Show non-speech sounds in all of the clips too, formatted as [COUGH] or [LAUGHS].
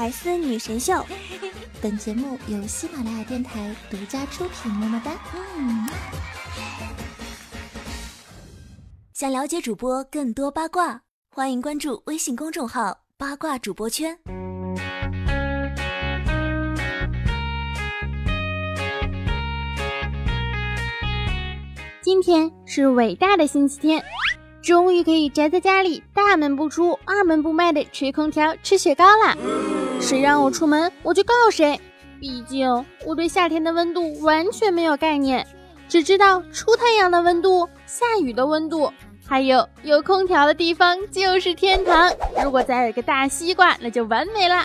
百思女神秀，本节目由喜马拉雅电台独家出品。么么哒！嗯。想了解主播更多八卦，欢迎关注微信公众号“八卦主播圈”。今天是伟大的星期天。终于可以宅在家里，大门不出，二门不迈的吹空调、吃雪糕啦！谁让我出门，我就告谁。毕竟我对夏天的温度完全没有概念，只知道出太阳的温度、下雨的温度，还有有空调的地方就是天堂。如果再有个大西瓜，那就完美了。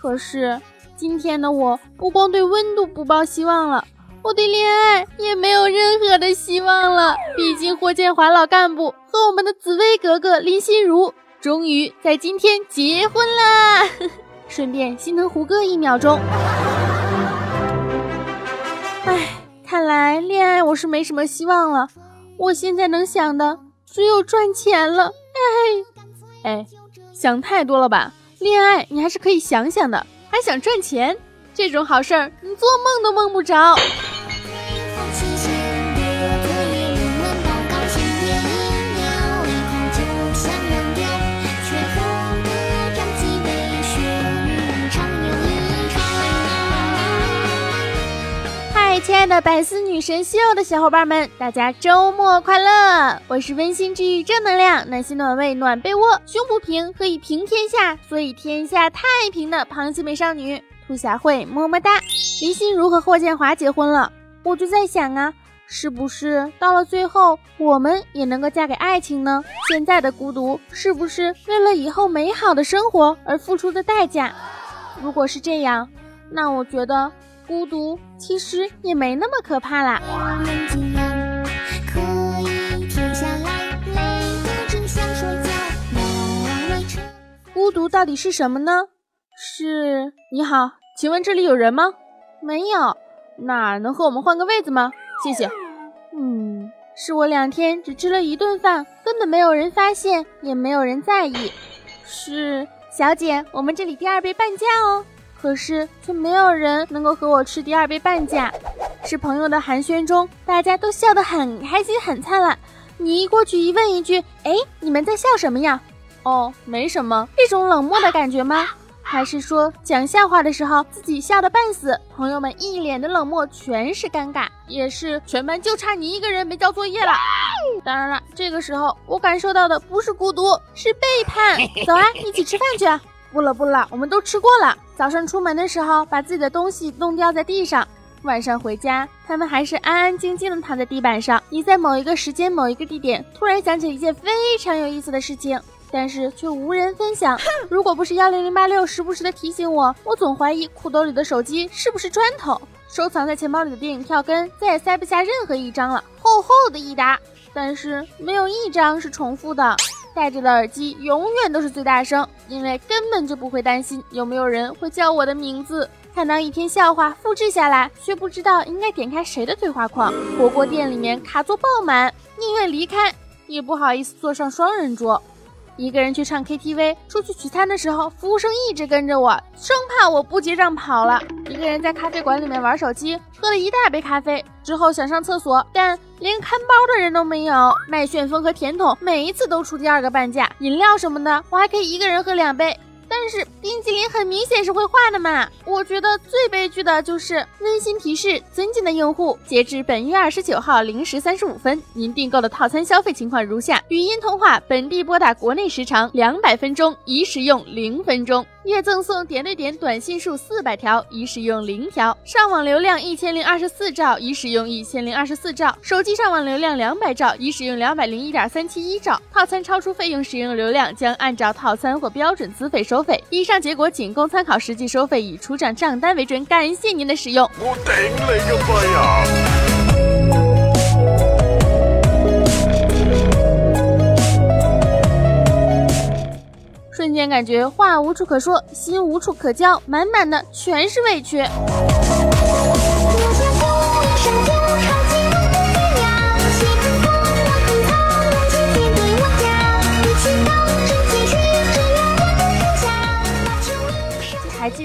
可是今天的我，不光对温度不抱希望了。我对恋爱也没有任何的希望了。毕竟霍建华老干部和我们的紫薇格格林心如终于在今天结婚啦！[LAUGHS] 顺便心疼胡歌一秒钟。唉，看来恋爱我是没什么希望了。我现在能想的只有赚钱了。哎哎，想太多了吧？恋爱你还是可以想想的，还想赚钱？这种好事儿，你做梦都梦不着。亲爱的百思女神秀的小伙伴们，大家周末快乐！我是温馨治愈、正能量、暖心暖胃暖被窝、胸不平可以平天下，所以天下太平的螃蟹美少女。兔小慧么么哒！林心如和霍建华结婚了，我就在想啊，是不是到了最后，我们也能够嫁给爱情呢？现在的孤独，是不是为了以后美好的生活而付出的代价？如果是这样，那我觉得孤独其实也没那么可怕啦。孤独到底是什么呢？是你好。请问这里有人吗？没有，那能和我们换个位子吗？谢谢。嗯，是我两天只吃了一顿饭，根本没有人发现，也没有人在意。是小姐，我们这里第二杯半价哦。可是却没有人能够和我吃第二杯半价。是朋友的寒暄中，大家都笑得很开心，很灿烂。你一过去一问一句，哎，你们在笑什么呀？哦，没什么，这种冷漠的感觉吗？还是说讲笑话的时候自己笑得半死，朋友们一脸的冷漠，全是尴尬。也是全班就差你一个人没交作业了。当然了，这个时候我感受到的不是孤独，是背叛。[LAUGHS] 走啊，一起吃饭去。不了不了，我们都吃过了。早上出门的时候把自己的东西弄掉在地上，晚上回家他们还是安安静静的躺在地板上。你在某一个时间某一个地点突然想起一件非常有意思的事情。但是却无人分享。如果不是幺零零八六时不时的提醒我，我总怀疑裤兜里的手机是不是砖头。收藏在钱包里的电影票根再也塞不下任何一张了，厚厚的一沓。但是没有一张是重复的。戴着的耳机永远都是最大声，因为根本就不会担心有没有人会叫我的名字。看到一篇笑话复制下来，却不知道应该点开谁的对话框。火锅店里面卡座爆满，宁愿离开也不好意思坐上双人桌。一个人去唱 KTV，出去取餐的时候，服务生一直跟着我，生怕我不结账跑了。一个人在咖啡馆里面玩手机，喝了一大杯咖啡之后想上厕所，但连看包的人都没有。卖旋风和甜筒每一次都出第二个半价，饮料什么的我还可以一个人喝两杯。但是冰淇淋很明显是会化的嘛？我觉得最悲剧的就是温馨提示：尊敬的用户，截至本月二十九号零时三十五分，您订购的套餐消费情况如下：语音通话本地拨打国内时长两百分钟，已使用零分钟。月赠送点对点短信数四百条，已使用零条；上网流量一千零二十四兆，已使用一千零二十四兆；手机上网流量两百兆，已使用两百零一点三七一兆。套餐超出费用使用流量，将按照套餐或标准资费收费。以上结果仅供参考，实际收费以出账账单为准。感谢您的使用。我顶你个肺啊！瞬间感觉话无处可说，心无处可交，满满的全是委屈。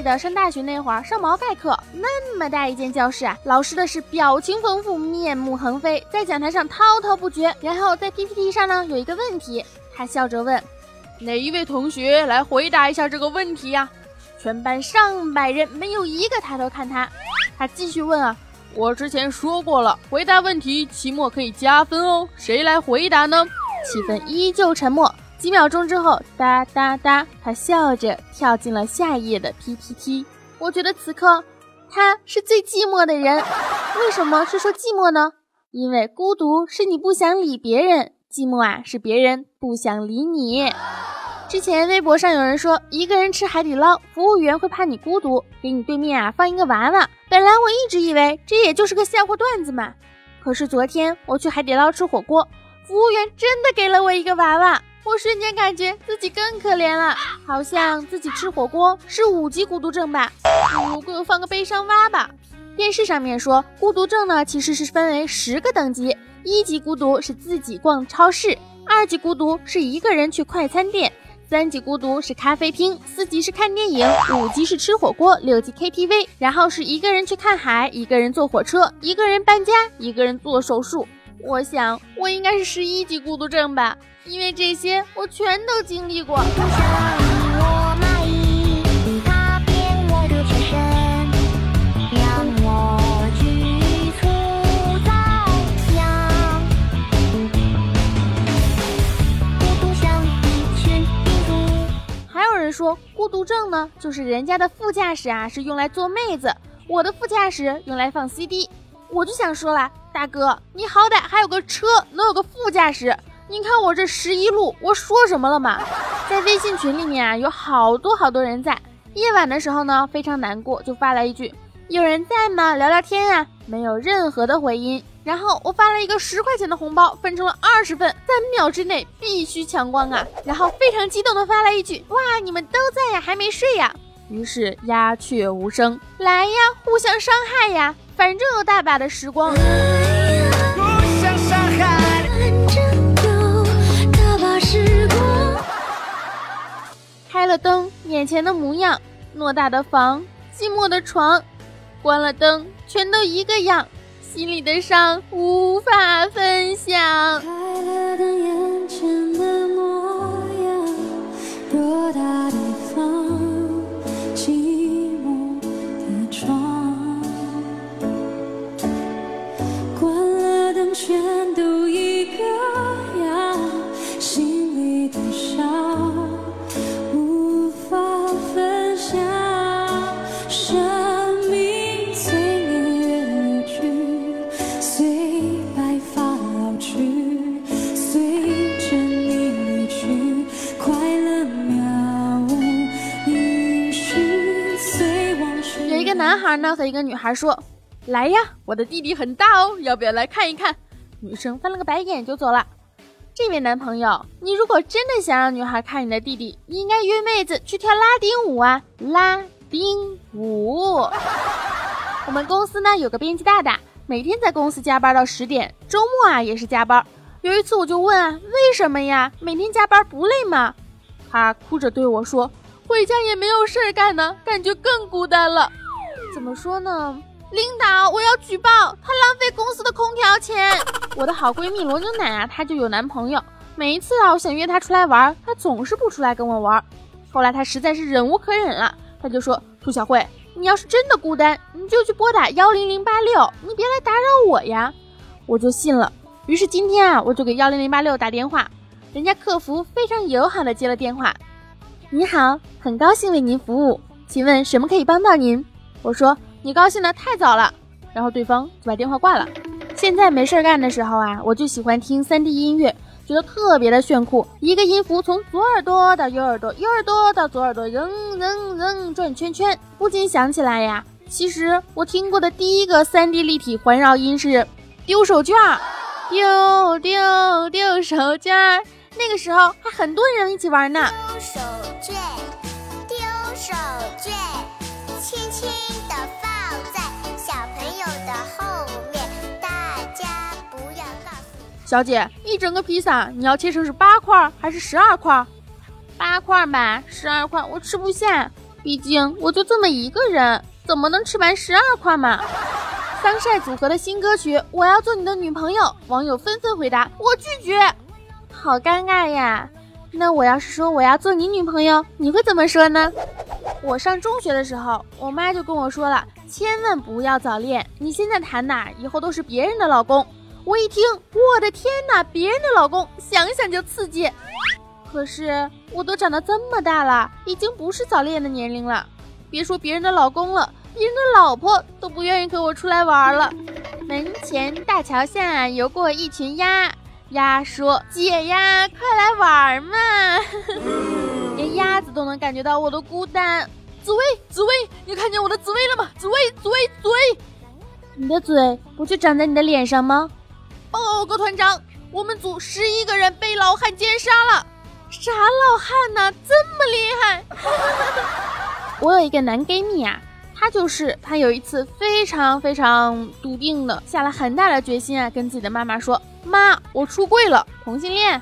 得上大学那会儿上毛概课，那么大一间教室啊，老师的是表情丰富，面目横飞，在讲台上滔滔不绝。然后在 PPT 上呢有一个问题，他笑着问：“哪一位同学来回答一下这个问题呀？”全班上百人没有一个抬头看他。他继续问啊：“我之前说过了，回答问题期末可以加分哦，谁来回答呢？”气氛依旧沉默。几秒钟之后，哒哒哒，他笑着跳进了下一页的 PPT。我觉得此刻他是最寂寞的人。为什么是说寂寞呢？因为孤独是你不想理别人，寂寞啊是别人不想理你。之前微博上有人说，一个人吃海底捞，服务员会怕你孤独，给你对面啊放一个娃娃。本来我一直以为这也就是个笑话段子嘛。可是昨天我去海底捞吃火锅，服务员真的给了我一个娃娃。我瞬间感觉自己更可怜了，好像自己吃火锅是五级孤独症吧？不如给我放个悲伤蛙吧。电视上面说，孤独症呢其实是分为十个等级，一级孤独是自己逛超市，二级孤独是一个人去快餐店，三级孤独是咖啡厅，四级是看电影，五级是吃火锅，六级 KTV，然后是一个人去看海，一个人坐火车，一个人搬家，一个人做手术。我想我应该是十一级孤独症吧。因为这些我全都经历过。还有人说孤独症呢，就是人家的副驾驶啊是用来做妹子，我的副驾驶用来放 CD。我就想说了，大哥，你好歹还有个车，能有个副驾驶。你看我这十一路，我说什么了吗？在微信群里面啊，有好多好多人在。夜晚的时候呢，非常难过，就发了一句：“有人在吗？聊聊天啊。”没有任何的回音。然后我发了一个十块钱的红包，分成了二十份，三秒之内必须抢光啊！然后非常激动的发了一句：“哇，你们都在呀，还没睡呀？”于是鸦雀无声。来呀，互相伤害呀，反正有大把的时光。开了灯，眼前的模样，偌大的房，寂寞的床，关了灯，全都一个样，心里的伤无法分享。开了灯，眼前的模样，偌大的一个女孩说：“来呀，我的弟弟很大哦，要不要来看一看？”女生翻了个白眼就走了。这位男朋友，你如果真的想让女孩看你的弟弟，你应该约妹子去跳拉丁舞啊！拉丁舞。我们公司呢有个编辑大大，每天在公司加班到十点，周末啊也是加班。有一次我就问啊，为什么呀？每天加班不累吗？他哭着对我说：“回家也没有事儿干呢，感觉更孤单了。”怎么说呢？领导，我要举报他浪费公司的空调钱。[LAUGHS] 我的好闺蜜罗牛奶啊，她就有男朋友。每一次啊，我想约她出来玩，她总是不出来跟我玩。后来她实在是忍无可忍了，她就说：“兔小慧，你要是真的孤单，你就去拨打幺零零八六，你别来打扰我呀。”我就信了。于是今天啊，我就给幺零零八六打电话，人家客服非常友好的接了电话。你好，很高兴为您服务，请问什么可以帮到您？我说你高兴的太早了，然后对方就把电话挂了。现在没事干的时候啊，我就喜欢听 3D 音乐，觉得特别的炫酷。一个音符从左耳朵到右耳朵，右耳朵到左耳朵，扔扔扔转圈圈，不禁想起来呀，其实我听过的第一个 3D 立体环绕音是丢手绢，丢丢丢手绢，那个时候还很多人一起玩呢。丢手绢，丢手绢。轻轻地放在小朋友的后面，大家不要告诉小姐，一整个披萨你要切成是八块还是十二块？八块吧，十二块我吃不下。毕竟我就这么一个人，怎么能吃完十二块嘛？桑晒组合的新歌曲《我要做你的女朋友》，网友纷纷回答我拒绝，好尴尬呀。那我要是说我要做你女朋友，你会怎么说呢？我上中学的时候，我妈就跟我说了，千万不要早恋，你现在谈的，以后都是别人的老公。我一听，我的天哪，别人的老公，想想就刺激。可是我都长到这么大了，已经不是早恋的年龄了，别说别人的老公了。别人的老婆都不愿意跟我出来玩了。门前大桥下游过一群鸭，鸭说：“姐呀，快来玩嘛！” [LAUGHS] 连鸭子都能感觉到我的孤单。紫薇，紫薇，你看见我的紫薇了吗？紫薇，紫薇，紫薇，你的嘴不就长在你的脸上吗？报告团长，我们组十一个人被老汉奸杀了。啥老汉呢？这么厉害？[LAUGHS] 我有一个男闺蜜啊。他就是他，有一次非常非常笃定的下了很大的决心啊，跟自己的妈妈说：“妈，我出柜了，同性恋。”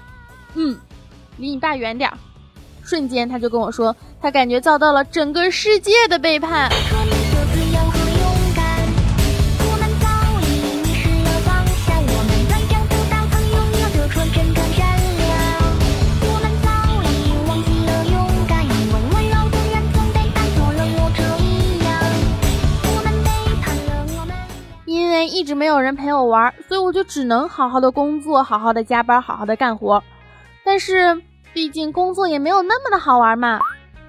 嗯，离你爸远点。瞬间他就跟我说，他感觉遭到了整个世界的背叛。没有人陪我玩，所以我就只能好好的工作，好好的加班，好好的干活。但是毕竟工作也没有那么的好玩嘛。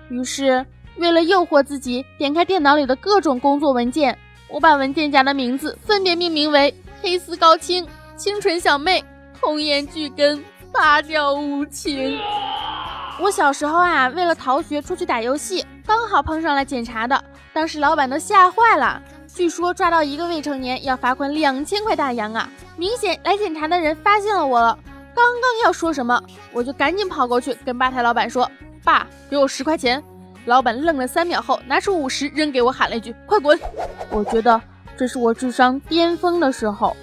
于是为了诱惑自己，点开电脑里的各种工作文件，我把文件夹的名字分别命名为“黑丝高清”“清纯小妹”“童颜巨根”“拔掉无情”。我小时候啊，为了逃学出去打游戏，刚好碰上了检查的，当时老板都吓坏了。据说抓到一个未成年要罚款两千块大洋啊！明显来检查的人发现了我了，刚刚要说什么，我就赶紧跑过去跟吧台老板说：“爸，给我十块钱。”老板愣了三秒后，拿出五十扔给我，喊了一句：“快滚！”我觉得这是我智商巅峰的时候。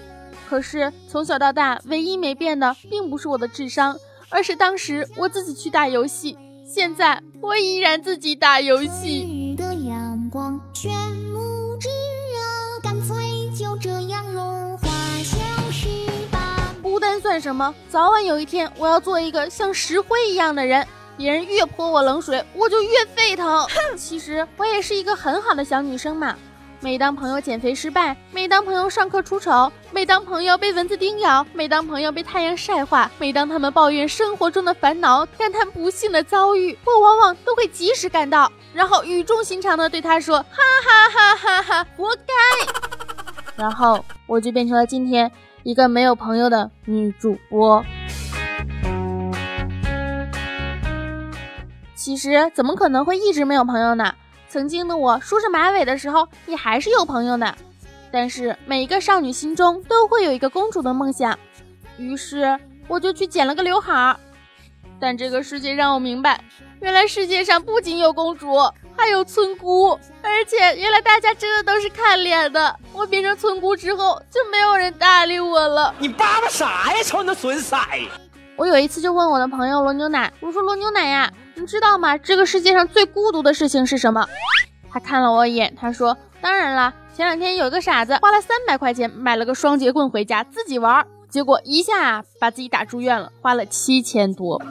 可是从小到大，唯一没变的并不是我的智商，而是当时我自己去打游戏。现在我依然自己打游戏。算什么？早晚有一天，我要做一个像石灰一样的人。别人越泼我冷水，我就越沸腾。[LAUGHS] 其实我也是一个很好的小女生嘛。每当朋友减肥失败，每当朋友上课出丑，每当朋友被蚊子叮咬，每当朋友被太阳晒化，每当他们抱怨生活中的烦恼，感叹不幸的遭遇，我往往都会及时赶到，然后语重心长地对他说：“哈哈哈哈哈，活该。”然后我就变成了今天。一个没有朋友的女主播，其实怎么可能会一直没有朋友呢？曾经的我梳着马尾的时候，也还是有朋友的。但是每一个少女心中都会有一个公主的梦想，于是我就去剪了个刘海儿。但这个世界让我明白，原来世界上不仅有公主。还有村姑，而且原来大家真的都是看脸的。我变成村姑之后，就没有人搭理我了。你叭叭啥呀？瞅你那损色！我有一次就问我的朋友罗牛奶，我说罗牛奶呀，你知道吗？这个世界上最孤独的事情是什么？他看了我一眼，他说：当然了，前两天有个傻子花了三百块钱买了个双节棍回家自己玩，结果一下把自己打住院了，花了七千多。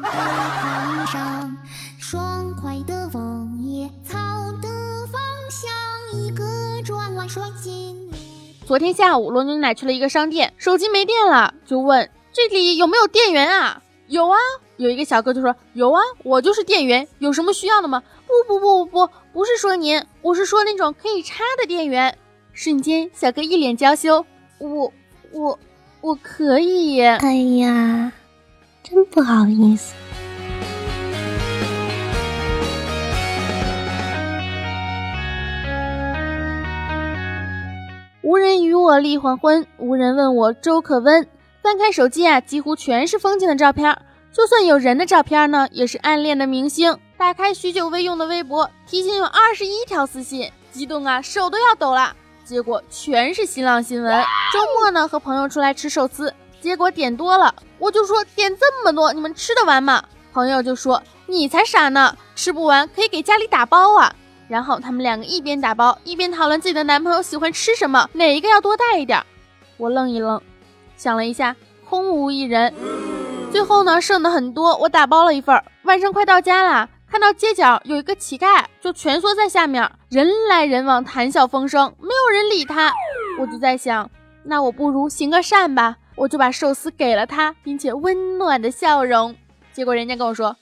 昨天下午，罗牛奶去了一个商店，手机没电了，就问这里有没有电源啊？有啊，有一个小哥就说有啊，我就是店员，有什么需要的吗？不不不不不，不是说您，我是说那种可以插的电源。瞬间，小哥一脸娇羞，我我我可以。哎呀，真不好意思。无人与我立黄昏，无人问我粥可温。翻开手机啊，几乎全是风景的照片，就算有人的照片呢，也是暗恋的明星。打开许久未用的微博，提醒有二十一条私信，激动啊，手都要抖了。结果全是新浪新闻。周末呢，和朋友出来吃寿司，结果点多了，我就说点这么多，你们吃得完吗？朋友就说你才傻呢，吃不完可以给家里打包啊。然后他们两个一边打包一边讨论自己的男朋友喜欢吃什么，哪一个要多带一点。我愣一愣，想了一下，空无一人。最后呢，剩的很多，我打包了一份。晚上快到家了，看到街角有一个乞丐，就蜷缩在下面，人来人往，谈笑风生，没有人理他。我就在想，那我不如行个善吧，我就把寿司给了他，并且温暖的笑容。结果人家跟我说：“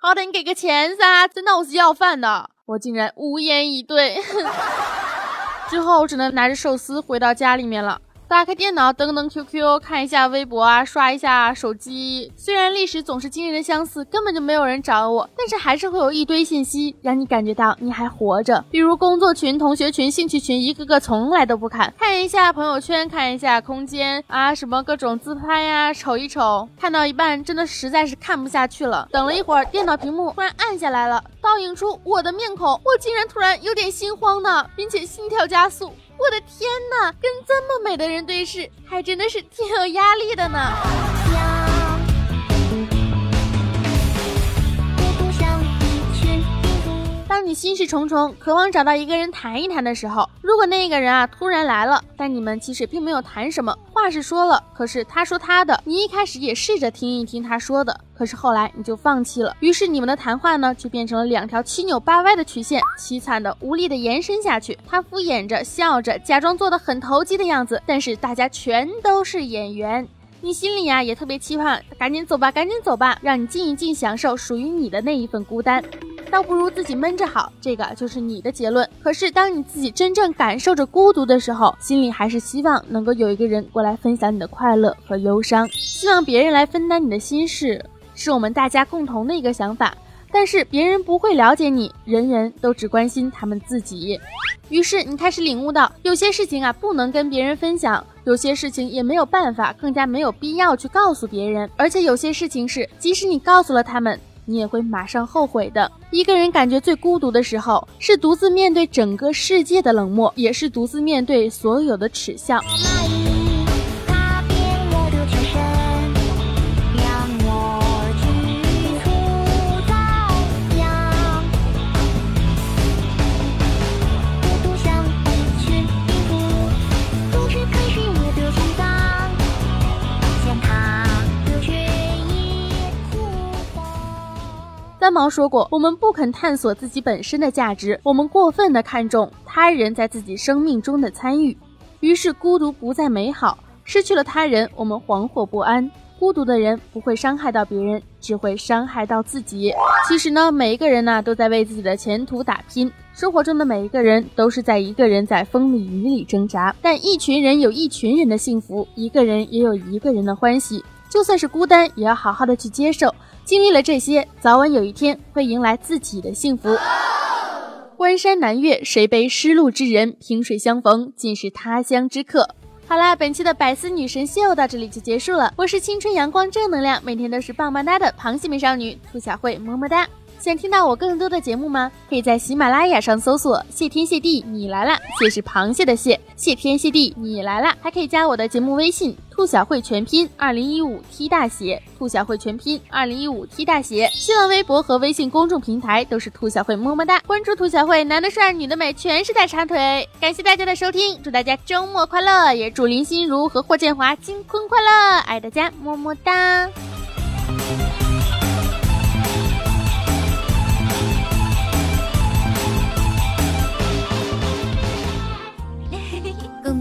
好的，你给个钱噻，真的我是要饭的。”我竟然无言以对。[LAUGHS] 之后我只能拿着寿司回到家里面了。打开电脑，登登 QQ，看一下微博啊，刷一下手机。虽然历史总是惊人的相似，根本就没有人找我，但是还是会有一堆信息让你感觉到你还活着。比如工作群、同学群、兴趣群，一个个从来都不看。看一下朋友圈，看一下空间啊，什么各种自拍呀，瞅一瞅。看到一半，真的实在是看不下去了。等了一会儿，电脑屏幕突然暗下来了，倒映出我的面孔，我竟然突然有点心慌呢，并且心跳加速。我的天哪，跟这么美的人对视，还真的是挺有压力的呢。你心事重重，渴望找到一个人谈一谈的时候，如果那个人啊突然来了，但你们其实并没有谈什么，话是说了，可是他说他的，你一开始也试着听一听他说的，可是后来你就放弃了，于是你们的谈话呢就变成了两条七扭八歪的曲线，凄惨的无力的延伸下去。他敷衍着笑着，假装做的很投机的样子，但是大家全都是演员，你心里呀也特别期盼，赶紧走吧，赶紧走吧，让你静一静，享受属于你的那一份孤单。倒不如自己闷着好，这个就是你的结论。可是当你自己真正感受着孤独的时候，心里还是希望能够有一个人过来分享你的快乐和忧伤，希望别人来分担你的心事，是我们大家共同的一个想法。但是别人不会了解你，人人都只关心他们自己。于是你开始领悟到，有些事情啊不能跟别人分享，有些事情也没有办法，更加没有必要去告诉别人。而且有些事情是，即使你告诉了他们。你也会马上后悔的。一个人感觉最孤独的时候，是独自面对整个世界的冷漠，也是独自面对所有的耻笑。三毛说过：“我们不肯探索自己本身的价值，我们过分的看重他人在自己生命中的参与，于是孤独不再美好。失去了他人，我们惶惑不安。孤独的人不会伤害到别人，只会伤害到自己。其实呢，每一个人呢都在为自己的前途打拼。生活中的每一个人都是在一个人在风里雨里挣扎，但一群人有一群人的幸福，一个人也有一个人的欢喜。就算是孤单，也要好好的去接受。”经历了这些，早晚有一天会迎来自己的幸福。关山难越，谁悲失路之人？萍水相逢，尽是他乡之客。好啦，本期的百思女神秀到这里就结束了。我是青春阳光正能量，每天都是棒棒哒的螃蟹美少女兔小慧，么么哒。想听到我更多的节目吗？可以在喜马拉雅上搜索“谢天谢地你来啦”，谢是螃蟹的蟹，谢天谢地你来啦。还可以加我的节目微信“兔小慧全拼二零一五 T 大写”，兔小慧全拼二零一五 T 大写。新浪微博和微信公众平台都是兔小慧么么哒，关注兔小慧，男的帅，女的美，全是大长腿。感谢大家的收听，祝大家周末快乐，也祝林心如和霍建华金婚快乐，爱大家么么哒。